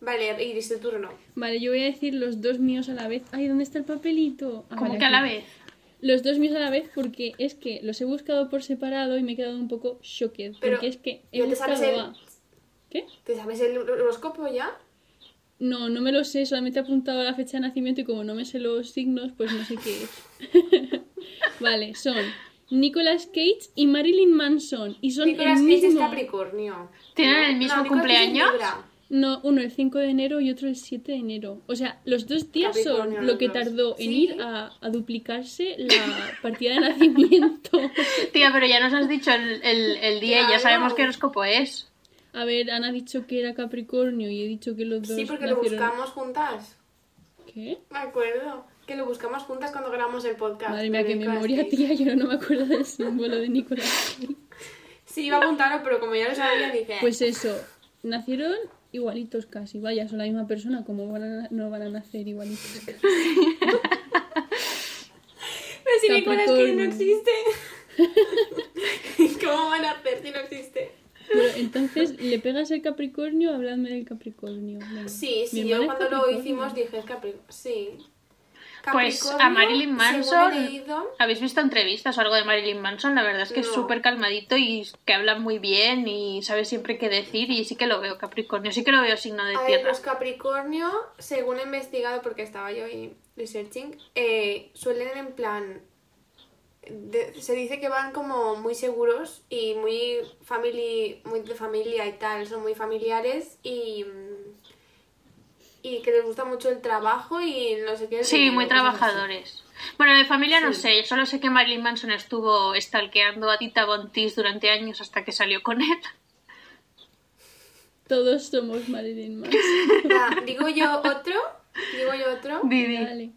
Vale, Iris, tu turno. Vale, yo voy a decir los dos míos a la vez. Ay, ¿dónde está el papelito? Ah, Como vale, que a la vez. Los dos míos a la vez porque es que los he buscado por separado y me he quedado un poco shocked. Pero, porque es que he ¿ya te sabes buscado el- a... ¿Qué? ¿Te sabes el horóscopo ya? No, no me lo sé, solamente he apuntado la fecha de nacimiento y como no me sé los signos, pues no sé qué es. vale, son Nicolas Cage y Marilyn Manson. Y son Nicolás el Cage es mismo. Capricornio. ¿Tienen el mismo No, Nicolas cumpleaños? No, uno el 5 de enero y otro el 7 de enero. O sea, los dos días son lo que tardó en Sí. ir a, a duplicarse la partida de nacimiento. Tía, pero ya nos has dicho el, el- el día y ya sabemos qué horóscopo es. A ver, Ana ha dicho que era Capricornio y he dicho que los dos Sí, porque lo nacieron- buscamos juntas. ¿Qué? Me acuerdo. Que lo buscamos juntas cuando grabamos el podcast. Madre mía, qué memoria, tía. Yo no me acuerdo del símbolo de Nicolás Cage. Sí, iba a apuntarlo, pero como ya lo sabía, dije... Pues eso, nacieron igualitos casi. Vaya, son la misma persona, como van a- no van a nacer igualitos casi. Pero si Nicolas Cage no existe. ¿Cómo van a hacer si no existe? Pero entonces, ¿le pegas el Capricornio? Habladme del Capricornio. Venga. Sí, sí, yo cuando lo hicimos dije Capricornio. Sí. Pues a Marilyn Manson... ¿Habéis visto entrevistas o algo de Marilyn Manson? La verdad es que es súper calmadito y que habla muy bien y sabe siempre qué decir y sí que lo veo Capricornio, sí que lo veo signo de A ver, tierra. los Capricornio, según he investigado, porque estaba yo ahí researching, eh, suelen en plan. de- se dice que van como muy seguros y muy, family, muy de familia y tal, son muy familiares y. y que les gusta mucho el trabajo y no sé qué. Sí, muy trabajadores. Bueno, de familia no sé, solo sé que Marilyn Manson estuvo stalkeando a Tita Bontis durante años hasta que salió con él. Todos somos Marilyn Manson. Va, digo yo otro. Digo yo otro. Vale.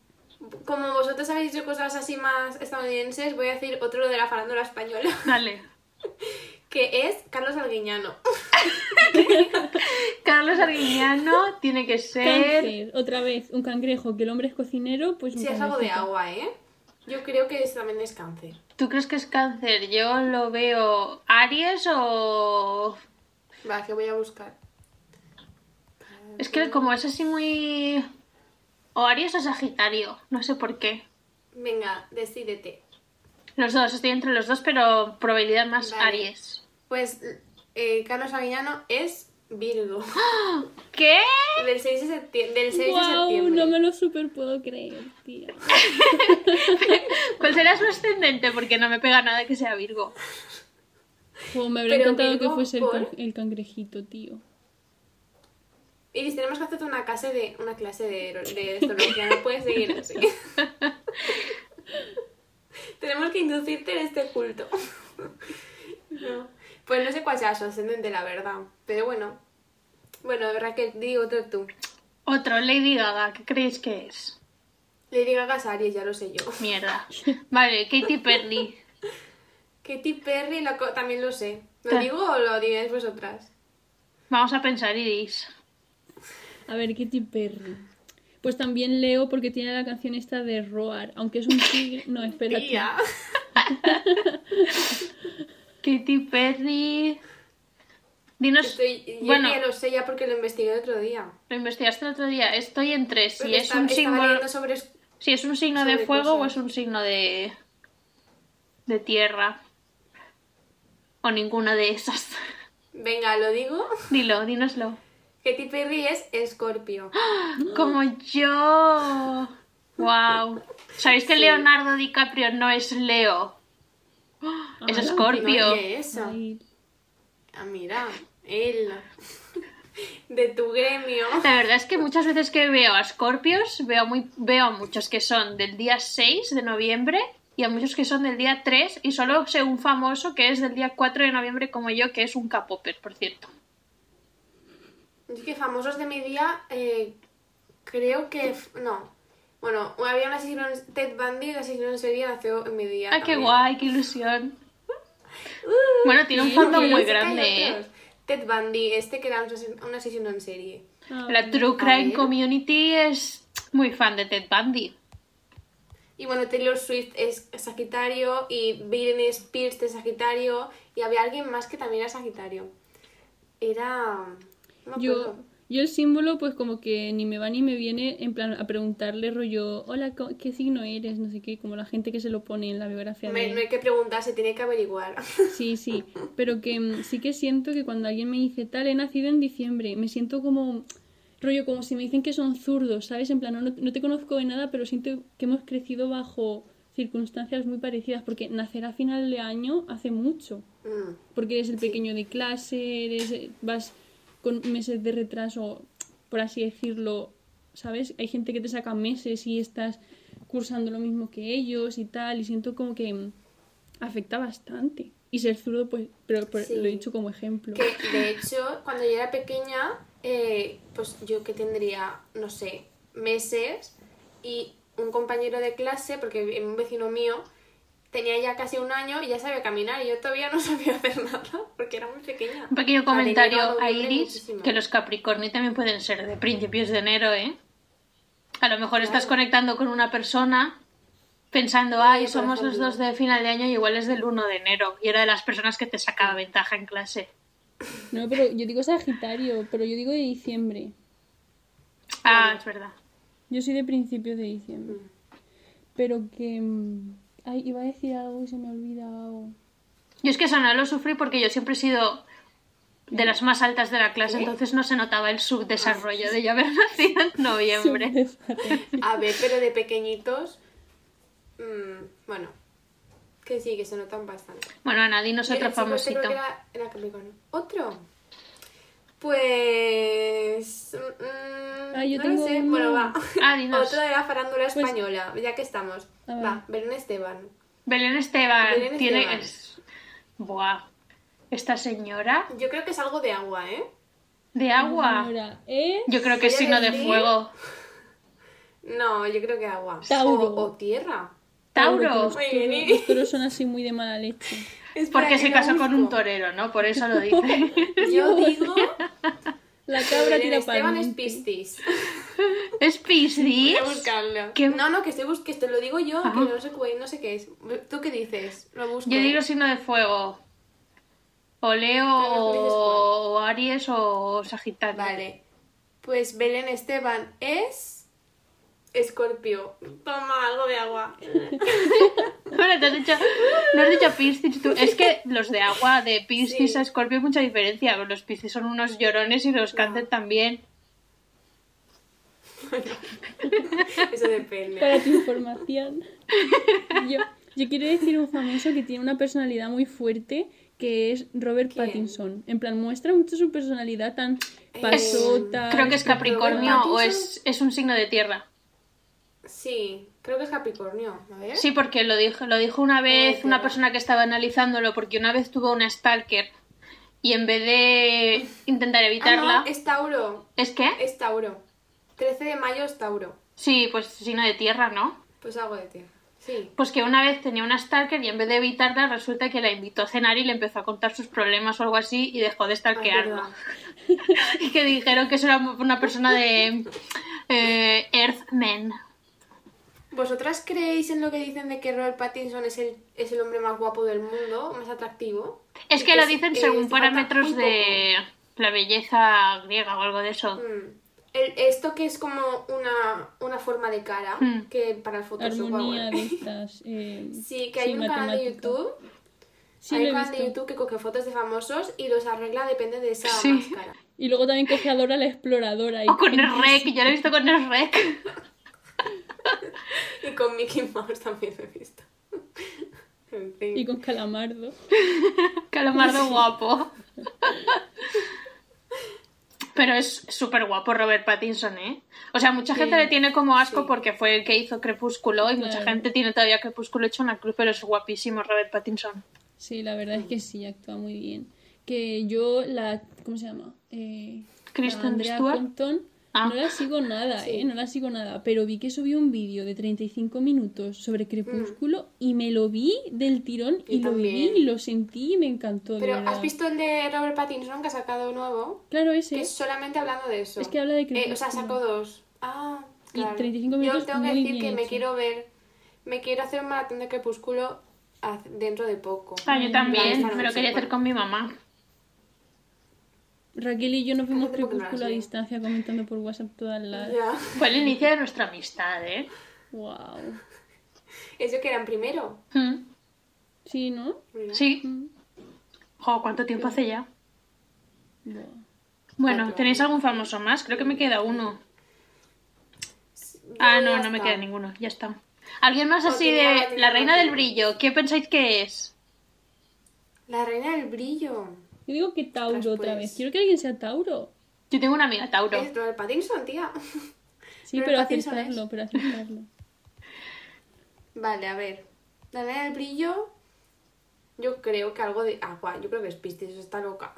Como vosotros habéis dicho cosas así más estadounidenses, voy a decir otro de la farándula española. Dale. que es Carlos Arguiñano. Carlos Arguiñano tiene que ser... Cáncer, otra vez, un cangrejo, que el hombre es cocinero, pues un Si es algo de agua, ¿eh? Yo creo que es- también es cáncer. ¿Tú crees que es cáncer? Yo lo veo Aries o... Va, que voy a buscar. Es que como es así muy... O Aries o Sagitario, no sé por qué. Venga, decídete. Los dos, estoy entre los dos, pero probabilidad más Vale. Aries. Pues eh, Carlos Arguiñano es Virgo. ¿Qué? Del 6 de, septiembre del 6 de Guau, septiembre. no me lo super puedo creer, tía. ¿Cuál será su ascendente? Porque no me pega nada que sea Virgo. Me habría Pero encantado que fuese el, el cangrejito, tío. Iris, tenemos que hacerte una clase de una clase de, de astrología, no puedes seguir así. tenemos que inducirte en este culto. no. Pues no sé cuál sea su ascendente, la verdad. Pero bueno. Bueno, Raquel, di otro tú. Otro, Lady Gaga, ¿qué creéis que es? Lady Gaga es Aries, ya lo sé yo. Mierda. Vale, Katy Perry. Katy Perry lo también lo sé. ¿Lo Ta- digo o lo diréis vosotras? Vamos a pensar, Iris. A ver, Katy Perry. Pues también leo porque tiene la canción esta de Roar, aunque es un tigre. No, espérate. Tía. Katy Perry. Dinos, Estoy, yo bueno, ya lo sé ya porque lo investigué el otro día. lo investigaste el otro día. Estoy entre si Porque es un sobre... si es un signo de fuego o es un signo de de tierra o ninguna de esas. Venga, lo digo. Dilo, dínoslo. Katy Perry es Escorpio. Como yo. Wow. ¿Sabéis que Leonardo DiCaprio no es Leo? Es Ah, Escorpio. No, ¿qué es eso? Ay, Ah, mira, él. De tu gremio. La verdad es que muchas veces que veo a Scorpios, veo, muy, veo a muchos que son del día 6 de noviembre y a muchos que son del día 3 y solo sé un famoso que es del día 4 de noviembre como yo, que es un capopper, por cierto. Es que famosos de mi día, eh, creo que. No. Bueno, había un asesino. en- Ted Bundy, el asesino en serie, nació en mi día. ¡Ah, qué guay, qué ilusión! Uh, Bueno, tiene un fondo muy grande, ¿eh? Ted Bundy, este que era un asesin- un asesino en serie. ah, La True Crime. Community es muy fan de Ted Bundy. Y bueno, Taylor Swift es Sagitario y Britney Spears de Sagitario y había alguien más que también era Sagitario. Era... No Yo, acuerdo. yo el símbolo, pues como que ni me va ni me viene en plan a preguntarle rollo, hola, ¿qué signo eres? No sé qué, como la gente que se lo pone en la biografía Me- de... no hay que preguntar, se tiene que averiguar. Sí, sí, pero que mm, sí que siento que cuando alguien me dice tal, he nacido en diciembre, me siento como rollo, como si me dicen que son zurdos, ¿sabes? En plan, no, no te conozco de nada, pero siento que hemos crecido bajo circunstancias muy parecidas, porque nacer a final de año hace mucho, Mm. porque eres el pequeño de clase, eres, vas con meses de retraso, por así decirlo, ¿sabes? Hay gente que te saca meses y estás cursando lo mismo que ellos y tal, y siento como que afecta bastante. Y ser zurdo, pues, pero, pero Sí. lo he dicho como ejemplo. Que de hecho, cuando yo era pequeña, eh, pues yo que tendría, no sé, meses y un compañero de clase, porque un vecino mío tenía ya casi un año y ya sabía caminar y yo todavía no sabía hacer nada porque era muy pequeña. Un pequeño comentario a Iris, muchísimo. que los Capricornio también pueden ser de principios de enero, ¿eh? A lo mejor estás conectando con una persona pensando, ay, somos los dos de final de año y igual es del 1 de enero. Y era de las personas que te sacaba ventaja en clase. No, pero yo digo Sagitario, pero yo digo de diciembre. Ah, es verdad. Yo soy de principios de diciembre. Mm. Pero que... Ay, iba a decir algo y se me ha olvidado. Yo es que eso no lo sufrí porque yo siempre he sido de las más altas de la clase, entonces no se notaba el subdesarrollo de yo haber nacido en noviembre. A ver, pero de pequeñitos, mm, bueno, que sí, que se notan bastante. Bueno, que era, era Capricornio. ¿Otro? Pues... mm, Ah, yo no tengo lo sé. Bueno, va. Ah. Otro de la farándula Pues- española, ya que estamos. Va, Belén Esteban. Belén Esteban Belén tiene... Esteban. es- Buah. Esta señora Yo creo que es algo de agua, ¿eh? de agua. Señora, ¿eh? Yo creo que es signo de fuego. No, yo creo que agua. Tauro. O, o tierra. Tauro. Muy toros- bien. los toros son así muy de mala leche. Espera, Porque que se casó con un torero, ¿no? Por eso lo dice. Yo digo... La cabra tira Esteban es Piscis. ¿Es Piscis? Voy a buscarlo. ¿Qué? No, no, que estoy bus- que te lo digo yo, que no sé, no sé qué es. ¿Tú qué dices? Lo busco. Yo digo signo de fuego. O Leo, o Aries, o Sagitario. Vale. Pues Belén Esteban es. Escorpio. Toma algo de agua. Bueno, te has dicho, no has dicho Piscis tú. Es que los de agua, de Piscis Sí. a Escorpio hay mucha diferencia. Los Piscis son unos llorones y los cáncer también. Eso depende. Para tu información. Yo, yo quiero decir un famoso que tiene una personalidad muy fuerte, que es Robert ¿Quién? Pattinson. En plan, muestra mucho su personalidad tan pasota. Creo que es Capricornio o es, es un signo de tierra. Sí, creo que es Capricornio. A ver. Sí, porque lo dijo, lo dijo una vez una persona que estaba analizándolo, porque una vez tuvo una stalker y en vez de intentar Ah, evitarla. no, es Tauro. ¿Es que? Es Tauro. 13 de mayo es Tauro. Sí, pues signo de tierra, ¿no? Pues algo de tierra. Sí. Pues que una vez tenía una stalker y en vez de evitarla resulta que la invitó a cenar y le empezó a contar sus problemas o algo así y dejó de Ah, verdad. y que dijeron que eso era una persona de eh, Earthmen. ¿Vosotras creéis en lo que dicen de que Robert Pattinson es el, es el hombre más guapo del mundo, más atractivo? Es que lo es- dicen eh, según falta parámetros de la belleza griega o algo de eso. Mm. El- esto que es como una, una forma de cara, Mm. que para el Photoshop Armonía estas. eh, Sí, que hay un canal de. YouTube. Sí, hay un canal de. YouTube que coge fotos de famosos y los arregla depende de esa Sí. máscara. Y luego también coge a Dora la exploradora. Y O con el rec, yo lo he visto con el rec. Y con Mickey Mouse también he visto. En fin. Y con Calamardo. Calamardo guapo. Pero es súper guapo Robert Pattinson, ¿eh? O sea, mucha Sí. gente le tiene como asco Sí. porque fue el que hizo Crepúsculo y mucha gente tiene todavía Crepúsculo hecho una cruz, pero es guapísimo Robert Pattinson. Sí, la verdad es que sí, actúa muy bien. Que yo la... ¿Cómo se llama? Eh, la Kristen Andrea Stewart. Compton. Ah. No la sigo nada, Sí. ¿eh? No la sigo nada. Pero vi que subió un vídeo de 35 minutos sobre Crepúsculo y me lo vi del tirón y lo viví también. y lo sentí y me encantó. Pero. ¿has visto el de Robert Pattinson que ha sacado nuevo? Claro, Que ese. es solamente hablando de eso. Es que habla de Eh, o sea, Crepúsculo. sacó dos. Ah, Y claro. 35 minutos Yo tengo que decir que me quiero ver... Me quiero hacer un maratón de Crepúsculo dentro de poco. Ah, yo también, esta me lo quería hacer con mi mamá. Raquel y yo nos vimos Crepúsculo a distancia comentando por WhatsApp todas las... Ya. Fue el inicio de nuestra amistad, ¿eh? Wow. Eso que eran primero. Mm, Sí, ¿no? Sí. Mm. Jo, ¿cuánto tiempo hace ya? Bueno, Cuatro. ¿tenéis algún famoso más? Creo que me queda uno. Ah, no, no me queda ninguno. Ya está. ¿Alguien más así de la reina del brillo? ¿Qué pensáis que es? La reina del brillo. Yo digo que Tauro otra vez. Quiero que alguien sea Tauro. Yo tengo una amiga Tauro. Es Robert Pattinson, tía. Sí, pero es. pero acertarlo. Vale, a ver. La reina del brillo. Yo creo que algo de agua. Yo creo que es Piscis, está loca.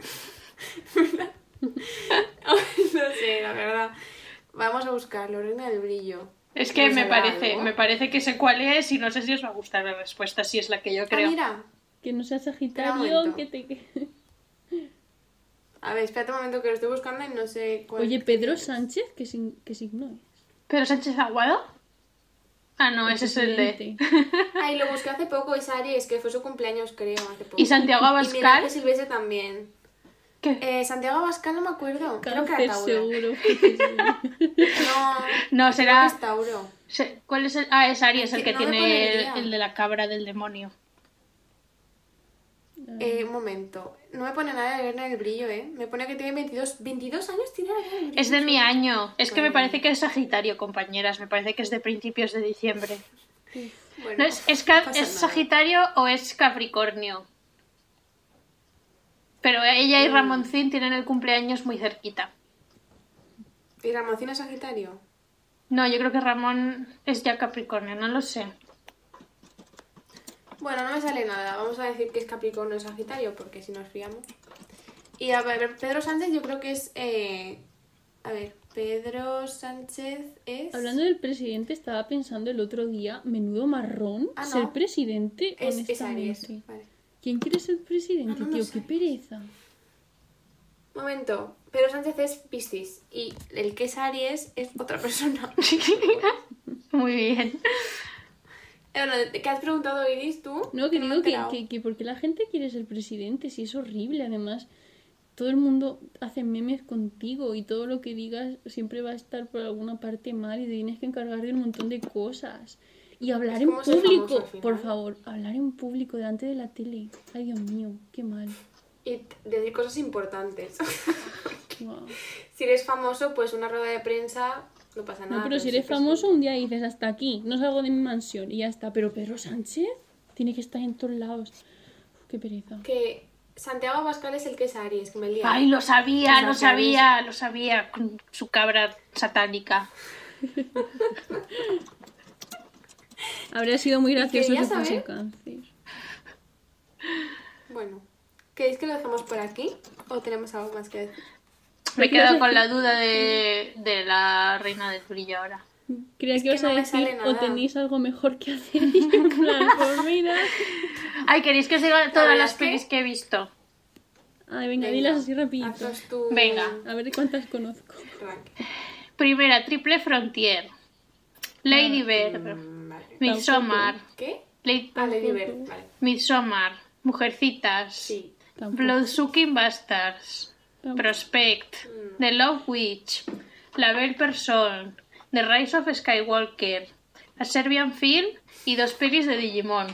no sé, la verdad. Vamos a buscarlo, reina del brillo. Es que ¿Me parece, algo? me parece que sé cuál es y no sé si os va a gustar la respuesta, si es la que yo Ah, creo. mira. Que no sea Sagitario, que te... A ver, espérate un momento que lo estoy buscando y no sé cuál. Oye, Pedro es. Sánchez, ¿qué, sin- qué signo es? ¿Pedro Sánchez Aguado? Ah, no, ese es el de... Ay, lo busqué hace poco, es Aries, que fue su cumpleaños, creo, hace poco. ¿Y Santiago Y Abascal? Miguel Ángel Silvestre también. ¿Qué? Eh, Santiago Abascal no me acuerdo. Creo que Cáncer era Tauro. seguro. No, No, creo será... que es Tauro. ¿Cuál es el...? Ah, es Aries, el que que no tiene el de la cabra del demonio. Eh, un momento. No me pone nada de Reina del Brillo, ¿eh? Me pone que tiene 22, 22 años, tiene del Brillo. Es de mi año. Es que me parece que es Sagitario, compañeras. Me parece que es de principios de diciembre. Bueno, ¿No es, es, ca- no pasa ¿es nada. Sagitario o es Capricornio? Pero ella y Mm. Ramoncín tienen el cumpleaños muy cerquita. ¿Y Ramoncina es Sagitario? No, yo creo que Ramón es ya Capricornio, no lo sé. Bueno, no me sale nada. Vamos a decir que es Capricornio o Sagitario, porque si nos fiamos. Y a ver, Pedro Sánchez yo creo que es... eh, A ver, Pedro Sánchez es... Hablando del presidente, estaba pensando el otro día, menudo marrón, Ah, no. ser presidente, Es, es Aries. honestamente. Vale. ¿Quién quiere ser presidente, Ah, no, tío? es ¡Qué pereza! Momento. Pedro Sánchez es Piscis. Y el que es Aries es otra persona. Muy bien. Bueno, ¿qué has preguntado, Iris, tú? No, que digo que, que, que porque la gente quiere ser presidente, si es horrible, además todo el mundo hace memes contigo y todo lo que digas siempre va a estar por alguna parte mal y te tienes que encargar de un montón de cosas. Y hablar en público, por favor, hablar en público delante de la tele. Ay, Dios mío, qué mal. Y decir cosas importantes. Si eres famoso, pues una rueda de prensa no pasa nada. No, pero si si eres famoso, un día dices hasta aquí, no salgo de mi mansión y ya está. Pero Pedro Sánchez tiene que estar en todos lados. Uf, qué pereza. Que Santiago Abascal es el que es Aries, que me. Ay, lo sabía, Pues lo sabía, lo sabía. Con su cabra satánica. Habría sido muy gracioso que quería fuese cáncer. Bueno, ¿queréis que lo dejemos por aquí? ¿O tenemos algo más que decir? Me he ¿Qué ibas a quedado con la duda de, de la reina del brillo ahora. Creía que que ibas no a decir, o nada". tenéis algo mejor que hacer. Y yo en plan, pues mira. Ay, ¿queréis que os diga todas las pelis que he visto? Ay, venga, Venga, dilas así rapidito. tu Venga. A ver cuántas conozco. Primera, Triple Frontier. Lady Bird. Mm, Vale. Midsommar. ¿Qué? Lady- Ah, Lady Bird, vale. Midsommar. Mujercitas. Sí. Bloodsucking Bastards. Prospect, The Love Witch, La Belle Person, The Rise of Skywalker, A Serbian Film y dos pelis de Digimon.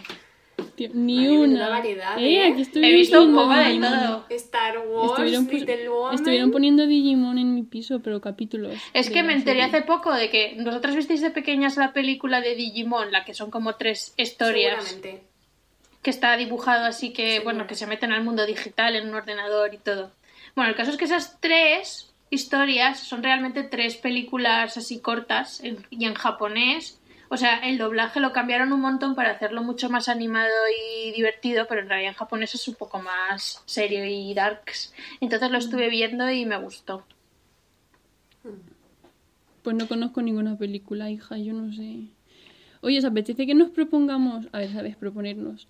Tío, ni una. variedad, eh, ¿eh? aquí estuvieron He visto un poco de todo. Star Wars, Estuvieron, Little Woman. estuvieron poniendo Digimon en mi piso, pero capítulos. Es que me enteré serie. hace poco de que vosotras visteis de pequeñas la película de Digimon, la que son como tres historias, Seguramente. que está dibujado así que, bueno, que se meten al mundo digital en un ordenador y todo. Bueno, el caso es que esas tres historias son realmente tres películas así cortas y en japonés. O sea, el doblaje lo cambiaron un montón para hacerlo mucho más animado y divertido, pero en realidad en japonés es un poco más serio y darks. Entonces lo estuve viendo y me gustó. Pues no conozco ninguna película, hija, yo no sé. Oye, ¿os apetece que nos propongamos? A ver, ¿sabes? Proponernos.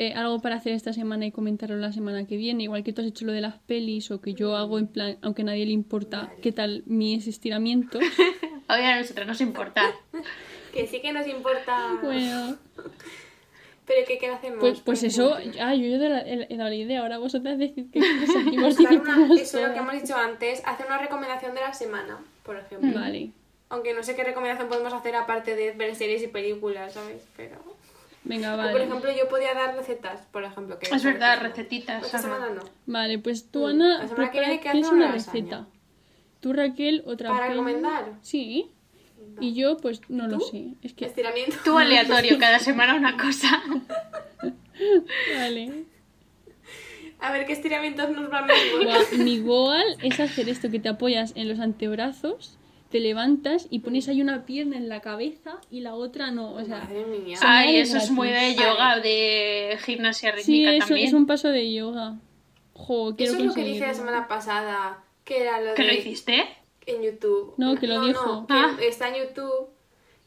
Eh, algo para hacer esta semana y comentarlo la semana que viene, igual que tú has hecho lo de las pelis o que yo hago en plan, aunque a nadie le importa qué tal mis estiramientos. Oye, a nosotros nos importa. Que sí que nos importa. bueno, Pero ¿qué, qué hacemos? pues, pues eso, ah, yo he dado la, he- he dado la idea, ahora vosotras Buscar una- participamos eso es lo que hemos dicho antes, hacer una recomendación de la semana, por ejemplo. Vale, Aunque no sé qué recomendación podemos hacer aparte de ver series y películas, ¿sabes? Pero... venga, O, por vale. ejemplo, yo podía dar recetas, por ejemplo. Que Es verdad, recetitas, Esta Ana. semana no. Vale, pues tú, Mm, Ana, la semana que viene que una receta. Tú, Raquel, otra ¿Para recomendar? Sí. Y yo, pues no lo sé. Es que. Estiramiento. Tú aleatorio, cada semana una cosa. Vale. A ver qué estiramientos nos van mejor. Guau, mi goal es hacer esto que te apoyas en los antebrazos, te levantas y pones ahí una pierna en la cabeza y la otra no. O sea, Madre mía. Ay, eso es muy de yoga, de gimnasia sí, rítmica eso también. es un paso de yoga. Jo, quiero Eso es lo que dije la semana pasada, que era lo ¿Que de... lo hiciste? En YouTube. No, que lo dijo. No, que Ah. está en YouTube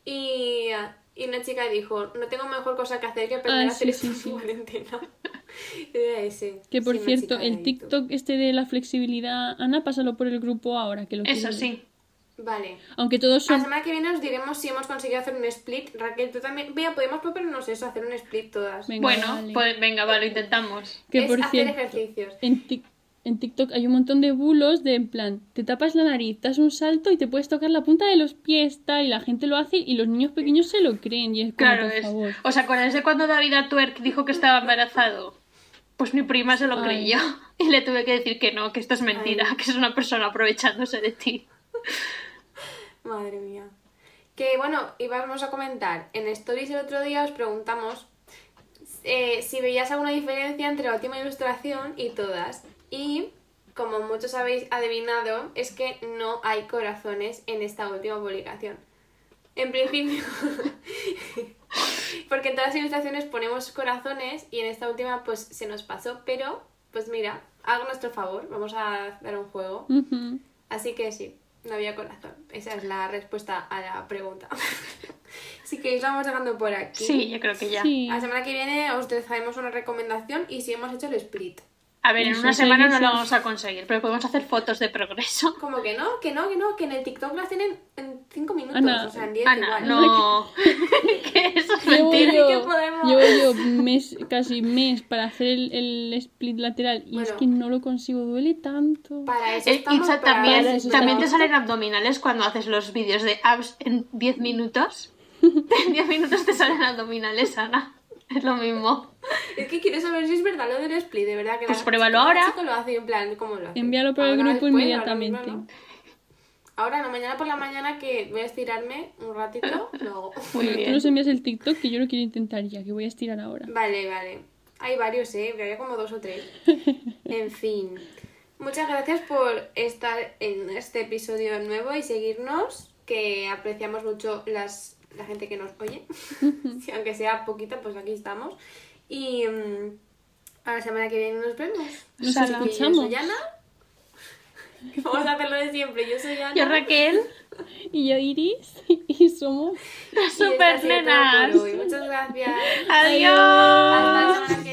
y, y una chica dijo, no tengo mejor cosa que hacer que aprender Ah, a hacer sí, esto sí, en sí. cuarentena. Ese. Que por Sí, cierto, el. TikTok este de la flexibilidad, Ana, pásalo por el grupo ahora, que lo Eso quiero sí. Vale. Aunque todos La son... semana que viene os diremos si hemos conseguido hacer un split. Raquel, tú también. Vea, podemos proponernos eso, hacer un split todas. Venga, Bueno, vale. pues venga, va, lo intentamos. Que es por hacer cierto, ejercicios. en, Tik- en TikTok hay un montón de bulos de en plan, te tapas la nariz, das un salto y te puedes tocar la punta de los pies, tal, y la gente lo hace y los niños pequeños se lo creen y es como, Claro, por es. favor. ¿Os acordáis de cuando David Atuerk dijo que estaba embarazado? Pues mi prima se lo Ay. creyó y le tuve que decir que no, que esto es mentira, Ay. que es una persona aprovechándose de ti. Madre mía. Que bueno, íbamos a comentar. En Stories el otro día os preguntamos eh, si veías alguna diferencia entre la última ilustración y todas. Y como muchos habéis adivinado, es que no hay corazones en esta última publicación. En principio, porque en todas las ilustraciones ponemos corazones y en esta última pues se nos pasó, pero pues mira, hago nuestro favor, vamos a dar un juego. Así que sí, no había corazón. Esa es la respuesta a la pregunta. Así que os vamos dejando por aquí. Sí, yo creo que ya. Sí. La semana que viene os dejaremos una recomendación y si hemos hecho el split. A ver, en una semana no lo vamos a conseguir, pero podemos hacer fotos de progreso. Como que no, que no, que no, que en el TikTok las tienen en 5 minutos, Ana, o sea, en 10 Ana, igual. no. que eso es Llevo mentira. yo, que podemos. llevo yo mes, casi mes para hacer el, el split lateral y es que no lo consigo, duele tanto. Para eso Eh, estamos para- también, para eso también te salen abdominales cuando haces los vídeos de abs en 10 minutos. En 10 minutos te salen abdominales, Ana. Es lo mismo. Es que quiero saber si es verdad lo del split, de verdad que Pues la- pruébalo ahora. lo hace en plan, ¿cómo lo hace? Envíalo por el grupo después, ahora inmediatamente. mismo, ¿no? Ahora no, mañana por la mañana que voy a estirarme un ratito, lo hago. Muy Bueno, tú bien. nos envías el TikTok que yo lo quiero intentar ya, que voy a estirar ahora. Vale, vale. Hay varios, ¿eh? Había como dos o tres. En fin. Muchas gracias por estar en este episodio nuevo y seguirnos, que apreciamos mucho las, la gente que nos oye. Si aunque sea poquita, pues aquí estamos. Y mm, a la semana que viene nos vemos. Nos. Así que escuchamos. Yo soy Ana. Vamos a hacerlo de siempre. Yo soy Ana. Yo, Raquel. Y yo Iris y somos ha Super nenas. Muchas gracias. Adiós. Hasta